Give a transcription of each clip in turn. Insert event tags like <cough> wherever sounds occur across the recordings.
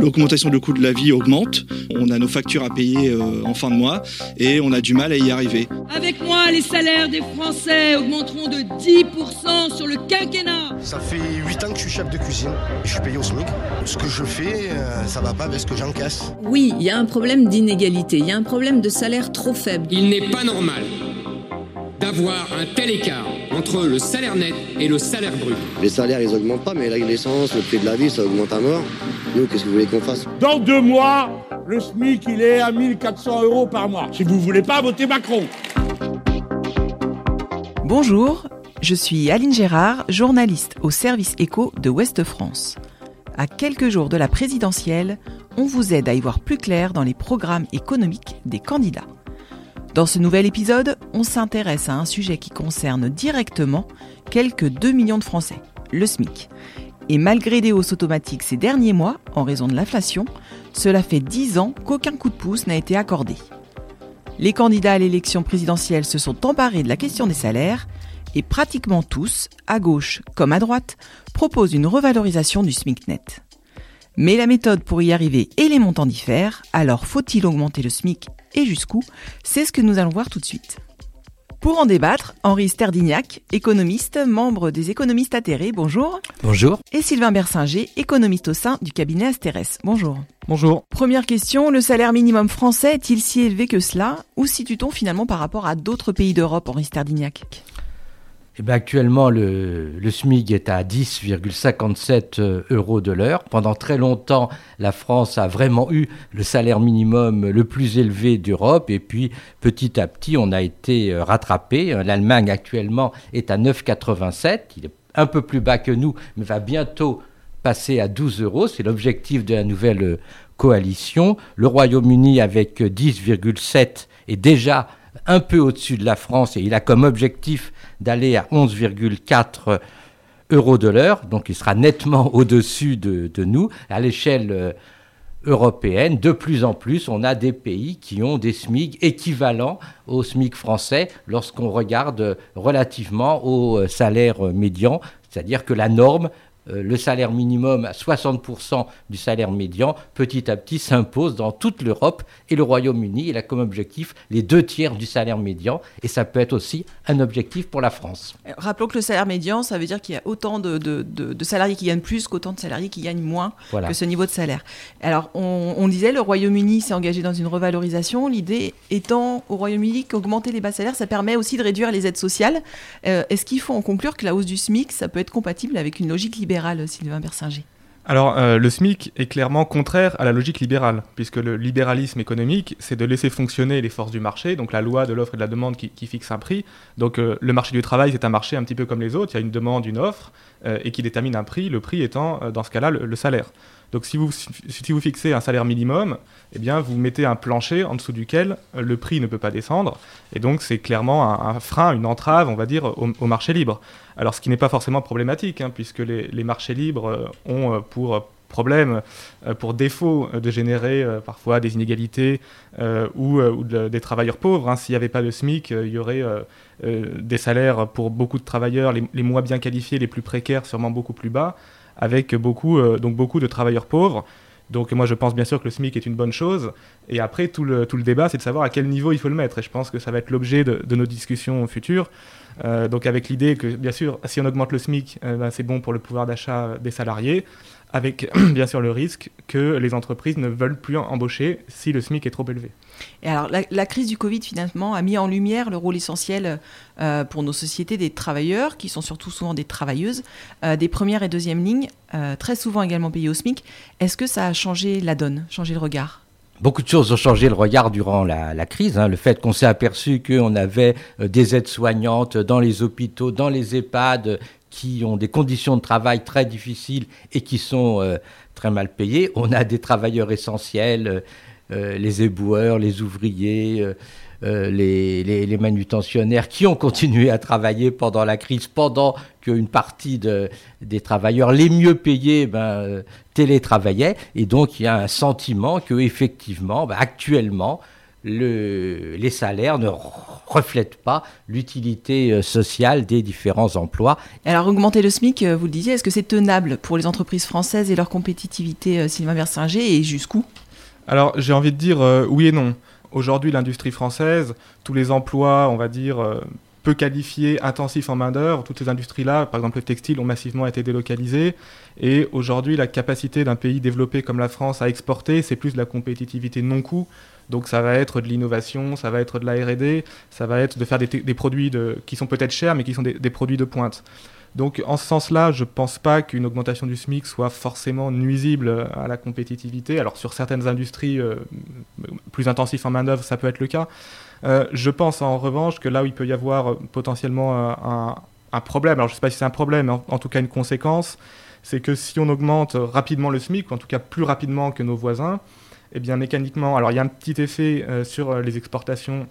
L'augmentation du coût de la vie augmente, on a nos factures à payer euh, en fin de mois et on a du mal à y arriver. Avec moi, les salaires des Français augmenteront de 10% sur le quinquennat. Ça fait 8 ans que je suis chef de cuisine et je suis payé au SMIC. Ce que je fais, euh, ça va pas avec ce que j'encaisse. Oui, il y a un problème d'inégalité, il y a un problème de salaire trop faible. Il n'est pas normal d'avoir un tel écart entre le salaire net et le salaire brut. Les salaires, ils augmentent pas, mais l'essence, le prix de la vie, ça augmente à mort. Nous, qu'est-ce que vous voulez qu'on fasse Dans deux mois, le SMIC, il est à 1400 euros par mois. Si vous voulez pas, votez Macron. Bonjour, je suis Aline Gérard, journaliste au service éco de Ouest France. À quelques jours de la présidentielle, on vous aide à y voir plus clair dans les programmes économiques des candidats. Dans ce nouvel épisode, on s'intéresse à un sujet qui concerne directement quelques 2 millions de Français, le SMIC. Et malgré des hausses automatiques ces derniers mois, en raison de l'inflation, cela fait 10 ans qu'aucun coup de pouce n'a été accordé. Les candidats à l'élection présidentielle se sont emparés de la question des salaires et pratiquement tous, à gauche comme à droite, proposent une revalorisation du SMIC net. Mais la méthode pour y arriver et les montants diffèrent, alors faut-il augmenter le SMIC et jusqu'où? C'est ce que nous allons voir tout de suite. Pour en débattre, Henri Sterdignac, économiste, membre des économistes atterrés, bonjour. Bonjour. Et Sylvain Bersinger, économiste au sein du cabinet Asterès, bonjour. Bonjour. Première question, le salaire minimum français est-il si élevé que cela? Ou situe-t-on finalement par rapport à d'autres pays d'Europe, Henri Sterdignac? Eh bien, actuellement, le, le, SMIC est à 10,57 euh, euros de l'heure. Pendant très longtemps, la France a vraiment eu le salaire minimum le plus élevé d'Europe. Et puis, petit à petit, on a été euh, rattrapé. L'Allemagne, actuellement, est à 9,87. Il est un peu plus bas que nous, mais va bientôt passer à 12 euros. C'est l'objectif de la nouvelle euh, coalition. Le Royaume-Uni, avec 10,7, est déjà un peu au-dessus de la France et il a comme objectif d'aller à 11,4 euros de l'heure, donc il sera nettement <laughs> au-dessus de, nous. À l'échelle euh, européenne, de plus en plus, on a des pays qui ont des SMIC équivalents au SMIC français lorsqu'on regarde relativement au euh, salaire médian, c'est-à-dire que la norme euh, le salaire minimum à 60% du salaire médian, petit à petit s'impose dans toute l'Europe et le Royaume-Uni. Il a comme objectif les deux tiers du salaire médian et ça peut être aussi un objectif pour la France. Euh, rappelons que le salaire médian, ça veut dire qu'il y a autant de, salariés qui gagnent plus qu'autant de salariés qui gagnent moins que ce niveau de salaire. Alors, on, disait, le Royaume-Uni s'est engagé dans une revalorisation. L'idée étant au Royaume-Uni qu'augmenter les bas salaires, ça permet aussi de réduire les aides sociales. Euh, est-ce qu'il faut en conclure que la hausse du SMIC, ça peut être compatible avec une logique libérale? Alors, euh, le SMIC est clairement contraire à la logique libérale, puisque le libéralisme économique, c'est de laisser fonctionner les forces du marché, donc la loi de l'offre et de la demande qui, fixe un prix. Donc, euh, le marché du travail, c'est un marché un petit peu comme les autres, il y a une demande, une offre, euh, et qui détermine un prix, le prix étant, dans ce cas-là, le, salaire. Donc, si vous, si vous fixez un salaire minimum, eh bien, vous mettez un plancher en dessous duquel le prix ne peut pas descendre, et donc c'est clairement un, frein, une entrave, on va dire, au marché libre. Alors, ce qui n'est pas forcément problématique, hein, puisque les, marchés libres euh, ont euh, pour problème, euh, pour défaut de générer parfois des inégalités ou, des travailleurs pauvres. Hein. S'il n'y avait pas de SMIC, il y aurait des salaires pour beaucoup de travailleurs, les, moins bien qualifiés, les plus précaires, sûrement beaucoup plus bas, avec beaucoup, donc beaucoup de travailleurs pauvres. Donc moi je pense bien sûr que le SMIC est une bonne chose. Et après tout le, tout le débat c'est de savoir à quel niveau il faut le mettre. Et je pense que ça va être l'objet de, nos discussions futures. Euh, donc avec l'idée que, bien sûr, si on augmente le SMIC, euh, ben, c'est bon pour le pouvoir d'achat des salariés, avec <clears throat> bien sûr le risque que les entreprises ne veulent plus embaucher si le SMIC est trop élevé. Et alors la, crise du Covid finalement a mis en lumière le rôle essentiel euh, pour nos sociétés des travailleurs, qui sont surtout souvent des travailleuses, des premières et deuxièmes lignes, très souvent également payées au SMIC. Est-ce que ça a changé la donne, changé le regard? Beaucoup de choses ont changé le regard durant la, crise. Hein. Le fait qu'on s'est aperçu qu'on avait euh, des aides soignantes dans les hôpitaux, dans les EHPAD, qui ont des conditions de travail très difficiles et qui sont euh, très mal payées. On a des travailleurs essentiels, euh, les éboueurs, les ouvriers. Les, manutentionnaires qui ont continué à travailler pendant la crise, pendant qu'une partie des travailleurs les mieux payés ben, télétravaillaient. Et donc, il y a un sentiment que, effectivement, bah, actuellement, le, les salaires ne reflètent pas l'utilité euh, sociale des différents emplois. Alors augmenter le SMIC, euh, vous le disiez, est-ce que c'est tenable pour les entreprises françaises et leur compétitivité, euh, Sylvain Versinger, et jusqu'où? Alors j'ai envie de dire oui et non. Aujourd'hui, l'industrie française, tous les emplois, on va dire, peu qualifiés, intensifs en main-d'œuvre, toutes ces industries-là, par exemple le textile, ont massivement été délocalisées. Et aujourd'hui, la capacité d'un pays développé comme la France à exporter, c'est plus de la compétitivité non-coût. Donc ça va être de l'innovation, ça va être de la R&D, ça va être de faire des, produits qui sont peut-être chers, mais qui sont des, produits de pointe. Donc en ce sens-là, je ne pense pas qu'une augmentation du SMIC soit forcément nuisible à la compétitivité. Alors sur certaines industries euh, plus intensives en main-d'œuvre, ça peut être le cas. Euh, je pense en revanche que là où il peut y avoir euh, potentiellement un, problème, alors je ne sais pas si c'est un problème, mais en, tout cas une conséquence, c'est que si on augmente rapidement le SMIC, ou en tout cas plus rapidement que nos voisins, eh bien mécaniquement, alors il y a un petit effet sur les exportations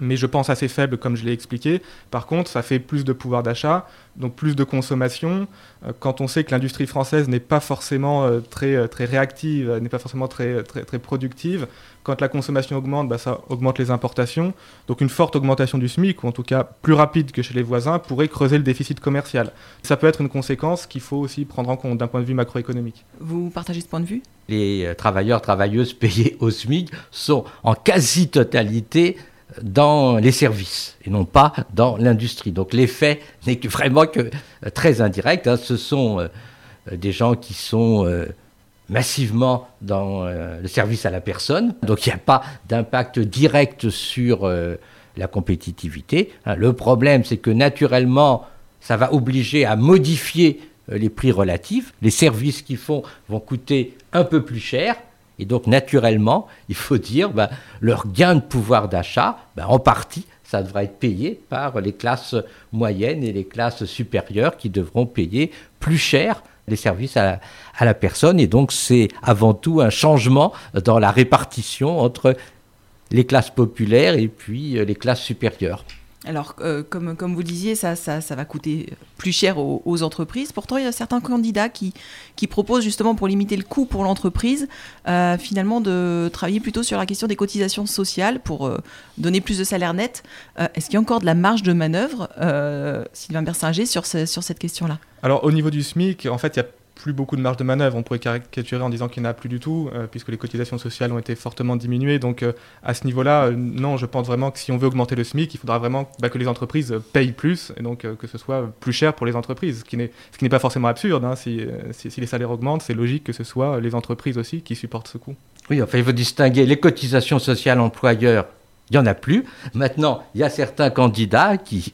mais je pense assez faible comme je l'ai expliqué. Par contre, ça fait plus de pouvoir d'achat, donc plus de consommation. Euh, quand on sait que l'industrie française n'est pas forcément euh, très, euh, très réactive, n'est pas forcément très, très, très productive, quand la consommation augmente, bah, ça augmente les importations. Donc une forte augmentation du SMIC, ou en tout cas plus rapide que chez les voisins, pourrait creuser le déficit commercial. Ça peut être une conséquence qu'il faut aussi prendre en compte d'un point de vue macroéconomique. Vous partagez ce point de vue? Les travailleurs, travailleuses payés au SMIC sont en quasi-totalité dans les services et non pas dans l'industrie. Donc l'effet n'est vraiment que euh, très indirect. Hein. Ce sont euh, des gens qui sont euh, massivement dans le service à la personne. Donc il n'y a pas d'impact direct sur la compétitivité. Hein. Le problème, c'est que naturellement, ça va obliger à modifier les prix relatifs. Les services qu'ils font vont coûter un peu plus cher et donc, naturellement, il faut dire, ben, leur gain de pouvoir d'achat, ben, en partie, ça devra être payé par les classes moyennes et les classes supérieures qui devront payer plus cher les services à la, à la personne. Et donc, c'est avant tout un changement dans la répartition entre les classes populaires et puis euh, les classes supérieures. Alors, euh, comme, comme vous disiez, ça, ça, ça, va coûter plus cher aux, entreprises. Pourtant, il y a certains candidats qui, qui proposent justement pour limiter le coût pour l'entreprise, euh, finalement de travailler plutôt sur la question des cotisations sociales pour euh, donner plus de salaire net. Est-ce qu'il y a encore de la marge de manœuvre, Sylvain Bersinger, sur, sur cette question-là? Alors, au niveau du SMIC, en fait, il y a plus beaucoup de marge de manœuvre. On pourrait caricaturer en disant qu'il n'y en a plus du tout, euh, puisque les cotisations sociales ont été fortement diminuées. Donc euh, à ce niveau-là, euh, non, je pense vraiment que si on veut augmenter le SMIC, il faudra vraiment bah, que les entreprises payent plus, et donc que ce soit plus cher pour les entreprises, ce qui n'est pas forcément absurde. Hein. Si, si, les salaires augmentent, c'est logique que ce soit les entreprises aussi qui supportent ce coût. Oui, enfin, il faut distinguer les cotisations sociales employeurs. Il n'y en a plus. Maintenant, il y a certains candidats qui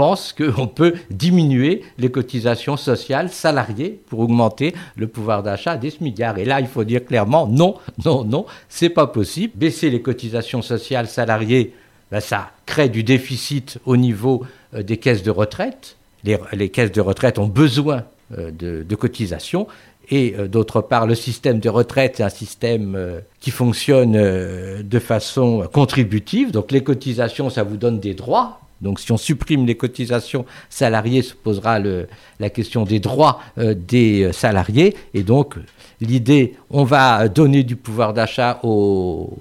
pense qu'on peut diminuer les cotisations sociales salariées pour augmenter le pouvoir d'achat des smigards. Et là, il faut dire clairement non, non, non, c'est pas possible. Baisser les cotisations sociales salariées, ben, ça crée du déficit au niveau euh, des caisses de retraite. Les, caisses de retraite ont besoin euh, de, cotisations. Et euh, d'autre part, le système de retraite est un système qui fonctionne de façon contributive. Donc les cotisations, ça vous donne des droits, donc si on supprime les cotisations salariées, se posera la question des droits euh, des euh, salariés. Et donc l'idée, on va donner du pouvoir d'achat aux,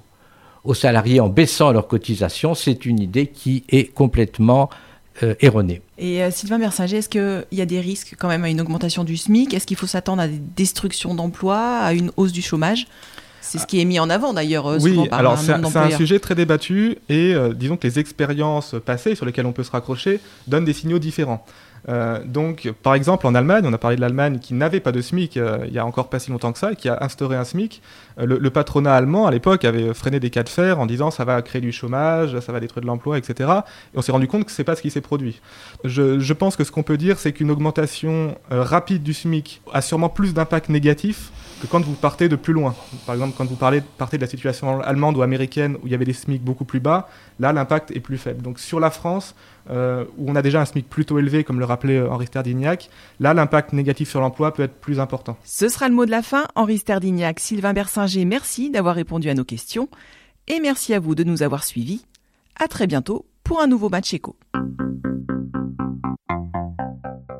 salariés en baissant leurs cotisations, c'est une idée qui est complètement euh, erronée. Et Sylvain Bersinger, est-ce qu'il y a des risques quand même à une augmentation du SMIC? Est-ce qu'il faut s'attendre à des destructions d'emplois, à une hausse du chômage? C'est ce qui est mis en avant d'ailleurs euh, oui, alors c'est un, sujet très débattu et euh, disons que les expériences passées sur lesquelles on peut se raccrocher donnent des signaux différents. Euh, donc, par exemple, en Allemagne, on a parlé de l'Allemagne qui n'avait pas de SMIC il y a encore pas si longtemps que ça, qui a instauré un SMIC. le, patronat allemand, à l'époque, avait freiné des cas de fer en disant ça va créer du chômage, ça va détruire de l'emploi, etc. Et on s'est rendu compte que c'est pas ce qui s'est produit. Je, je, pense que ce qu'on peut dire, c'est qu'une augmentation rapide du SMIC a sûrement plus d'impact négatif que quand vous partez de plus loin. Par exemple, quand vous parlez, partez de la situation allemande ou américaine où il y avait des SMIC beaucoup plus bas, là l'impact est plus faible. Donc sur la France, euh, où on a déjà un SMIC plutôt élevé, comme le rappelait Henri Sterdignac, là l'impact négatif sur l'emploi peut être plus important. Ce sera le mot de la fin. Henri Sterdignac, Sylvain Bersinger, merci d'avoir répondu à nos questions. Et merci à vous de nous avoir suivis. À très bientôt pour un nouveau match éco.